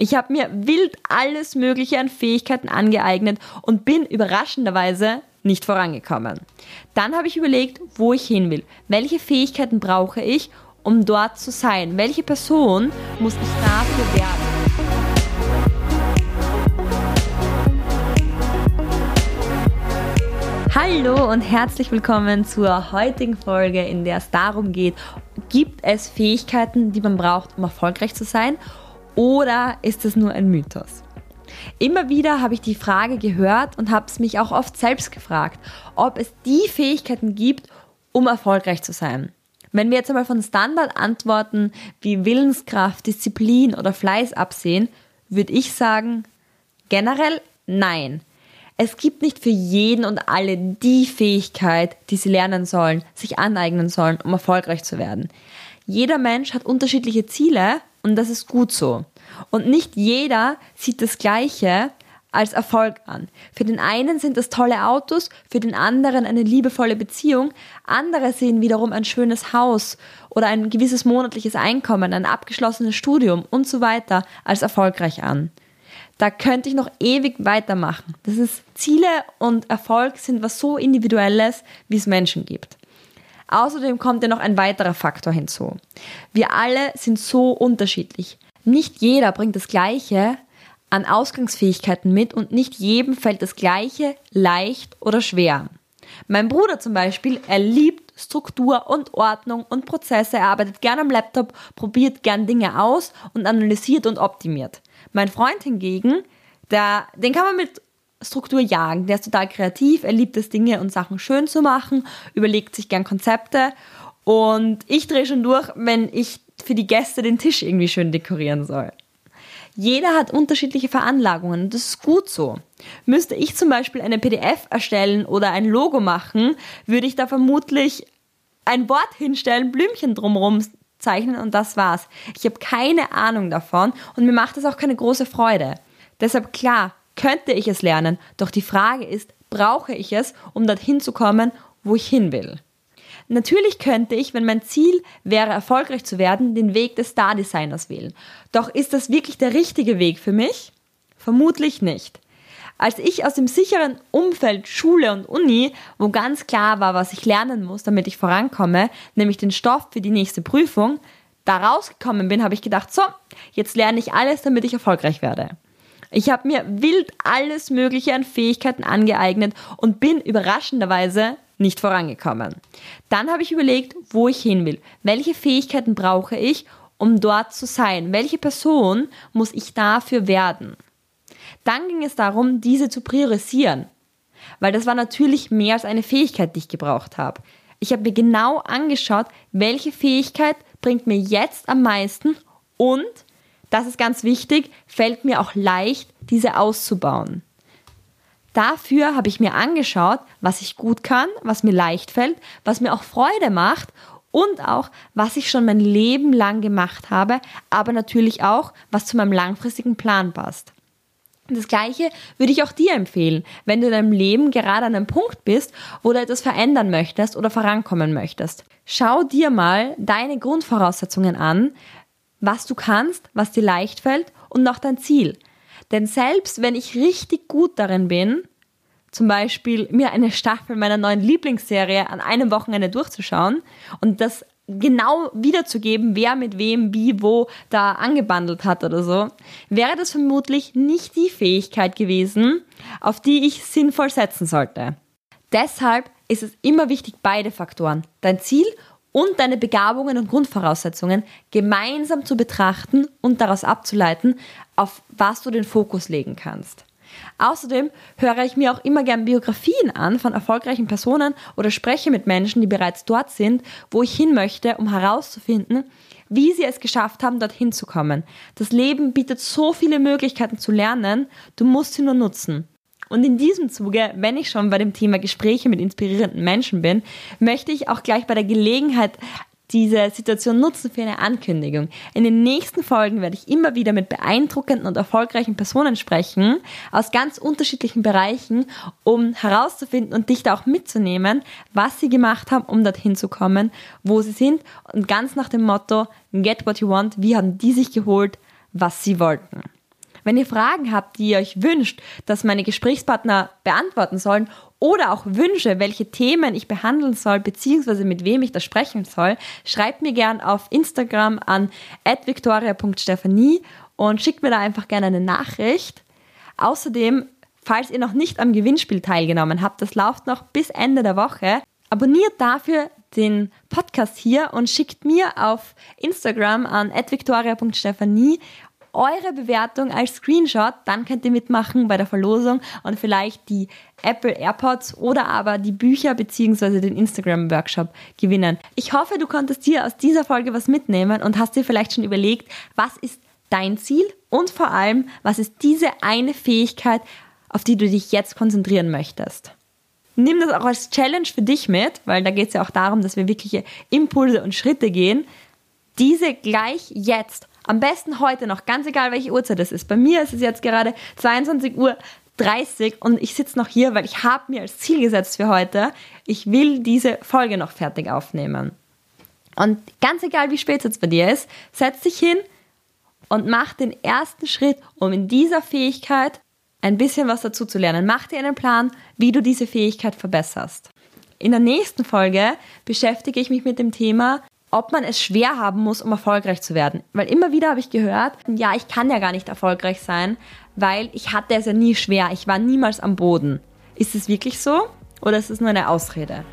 Ich habe mir wild alles Mögliche an Fähigkeiten angeeignet und bin überraschenderweise nicht vorangekommen. Dann habe ich überlegt, wo ich hin will. Welche Fähigkeiten brauche ich, um dort zu sein? Welche Person muss ich dafür werden? Hallo und herzlich willkommen zur heutigen Folge, in der es darum geht, gibt es Fähigkeiten, die man braucht, um erfolgreich zu sein? Oder ist es nur ein Mythos? Immer wieder habe ich die Frage gehört und habe es mich auch oft selbst gefragt, ob es die Fähigkeiten gibt, um erfolgreich zu sein. Wenn wir jetzt einmal von Standardantworten wie Willenskraft, Disziplin oder Fleiß absehen, würde ich sagen, generell nein. Es gibt nicht für jeden und alle die Fähigkeit, die sie lernen sollen, sich aneignen sollen, um erfolgreich zu werden. Jeder Mensch hat unterschiedliche Ziele und das ist gut so. Und nicht jeder sieht das Gleiche als Erfolg an. Für den einen sind das tolle Autos, für den anderen eine liebevolle Beziehung, andere sehen wiederum ein schönes Haus oder ein gewisses monatliches Einkommen, ein abgeschlossenes Studium und so weiter als erfolgreich an. Da könnte ich noch ewig weitermachen. Das ist Ziele und Erfolg sind was so individuelles, wie es Menschen gibt. Außerdem kommt ja noch ein weiterer Faktor hinzu. Wir alle sind so unterschiedlich. Nicht jeder bringt das Gleiche an Ausgangsfähigkeiten mit und nicht jedem fällt das Gleiche leicht oder schwer. Mein Bruder zum Beispiel, er liebt Struktur und Ordnung und Prozesse, er arbeitet gern am Laptop, probiert gern Dinge aus und analysiert und optimiert. Mein Freund hingegen, der, den kann man mit Struktur jagen. Der ist total kreativ, er liebt es, Dinge und Sachen schön zu machen, überlegt sich gern Konzepte. Und ich drehe schon durch, wenn ich für die Gäste den Tisch irgendwie schön dekorieren soll. Jeder hat unterschiedliche Veranlagungen und das ist gut so. Müsste ich zum Beispiel eine PDF erstellen oder ein Logo machen, würde ich da vermutlich ein Wort hinstellen, Blümchen drumherum zeichnen und das war's. Ich habe keine Ahnung davon und mir macht das auch keine große Freude. Deshalb klar, könnte ich es lernen, doch die Frage ist, brauche ich es, um dorthin zu kommen, wo ich hin will? Natürlich könnte ich, wenn mein Ziel wäre, erfolgreich zu werden, den Weg des Star-Designers wählen. Doch ist das wirklich der richtige Weg für mich? Vermutlich nicht. Als ich aus dem sicheren Umfeld Schule und Uni, wo ganz klar war, was ich lernen muss, damit ich vorankomme, nämlich den Stoff für die nächste Prüfung, da rausgekommen bin, habe ich gedacht, so, jetzt lerne ich alles, damit ich erfolgreich werde. Ich habe mir wild alles Mögliche an Fähigkeiten angeeignet und bin überraschenderweise nicht vorangekommen. Dann habe ich überlegt, wo ich hin will. Welche Fähigkeiten brauche ich, um dort zu sein? Welche Person muss ich dafür werden? Dann ging es darum, diese zu priorisieren. Weil das war natürlich mehr als eine Fähigkeit, die ich gebraucht habe. Ich habe mir genau angeschaut, welche Fähigkeit bringt mir jetzt am meisten und das ist ganz wichtig, fällt mir auch leicht, diese auszubauen. Dafür habe ich mir angeschaut, was ich gut kann, was mir leicht fällt, was mir auch Freude macht und auch, was ich schon mein Leben lang gemacht habe, aber natürlich auch, was zu meinem langfristigen Plan passt. Das gleiche würde ich auch dir empfehlen, wenn du in deinem Leben gerade an einem Punkt bist, wo du etwas verändern möchtest oder vorankommen möchtest. Schau dir mal deine Grundvoraussetzungen an, was du kannst, was dir leicht fällt und noch dein Ziel. Denn selbst wenn ich richtig gut darin bin, zum Beispiel mir eine Staffel meiner neuen Lieblingsserie an einem Wochenende durchzuschauen und das genau wiederzugeben, wer mit wem, wie, wo da angebandelt hat oder so, wäre das vermutlich nicht die Fähigkeit gewesen, auf die ich sinnvoll setzen sollte. Deshalb ist es immer wichtig, beide Faktoren, dein Ziel und deine Begabungen und Grundvoraussetzungen gemeinsam zu betrachten und daraus abzuleiten, auf was du den Fokus legen kannst. Außerdem höre ich mir auch immer gern Biografien an von erfolgreichen Personen oder spreche mit Menschen, die bereits dort sind, wo ich hin möchte, um herauszufinden, wie sie es geschafft haben, dorthin zu kommen. Das Leben bietet so viele Möglichkeiten zu lernen, du musst sie nur nutzen. Und in diesem Zuge, wenn ich schon bei dem Thema Gespräche mit inspirierenden Menschen bin, möchte ich auch gleich bei der Gelegenheit diese Situation nutzen für eine Ankündigung. In den nächsten Folgen werde ich immer wieder mit beeindruckenden und erfolgreichen Personen sprechen, aus ganz unterschiedlichen Bereichen, um herauszufinden und dich da auch mitzunehmen, was sie gemacht haben, um dorthin zu kommen, wo sie sind und ganz nach dem Motto, get what you want, wie haben die sich geholt, was sie wollten. Wenn ihr Fragen habt, die ihr euch wünscht, dass meine Gesprächspartner beantworten sollen oder auch Wünsche, welche Themen ich behandeln soll, beziehungsweise mit wem ich da sprechen soll, schreibt mir gern auf Instagram an victoria.stephanie und schickt mir da einfach gerne eine Nachricht. Außerdem, falls ihr noch nicht am Gewinnspiel teilgenommen habt, das läuft noch bis Ende der Woche, abonniert dafür den Podcast hier und schickt mir auf Instagram an victoria.stephanie eure Bewertung als Screenshot, dann könnt ihr mitmachen bei der Verlosung und vielleicht die Apple AirPods oder aber die Bücher bzw. den Instagram Workshop gewinnen. Ich hoffe, du konntest dir aus dieser Folge was mitnehmen und hast dir vielleicht schon überlegt, was ist dein Ziel und vor allem, was ist diese eine Fähigkeit, auf die du dich jetzt konzentrieren möchtest. Nimm das auch als Challenge für dich mit, weil da geht es ja auch darum, dass wir wirkliche Impulse und Schritte gehen. Diese gleich jetzt am besten heute noch, ganz egal welche Uhrzeit es ist. Bei mir ist es jetzt gerade 22 Uhr 30 und ich sitze noch hier, weil ich habe mir als Ziel gesetzt für heute, ich will diese Folge noch fertig aufnehmen. Und ganz egal wie spät es jetzt bei dir ist, setz dich hin und mach den ersten Schritt, um in dieser Fähigkeit ein bisschen was dazu zu lernen. Mach dir einen Plan, wie du diese Fähigkeit verbesserst. In der nächsten Folge beschäftige ich mich mit dem Thema, ob man es schwer haben muss, um erfolgreich zu werden. Weil immer wieder habe ich gehört, ja, ich kann ja gar nicht erfolgreich sein, weil ich hatte es ja nie schwer. Ich war niemals am Boden. Ist es wirklich so oder ist es nur eine Ausrede?